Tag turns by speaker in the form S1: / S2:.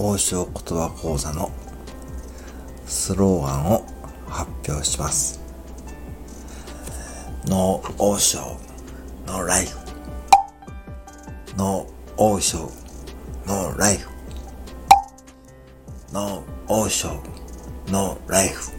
S1: 王将言葉講座のスローガンを発表します。No 王将 No life No 王将 No life No 王将 No life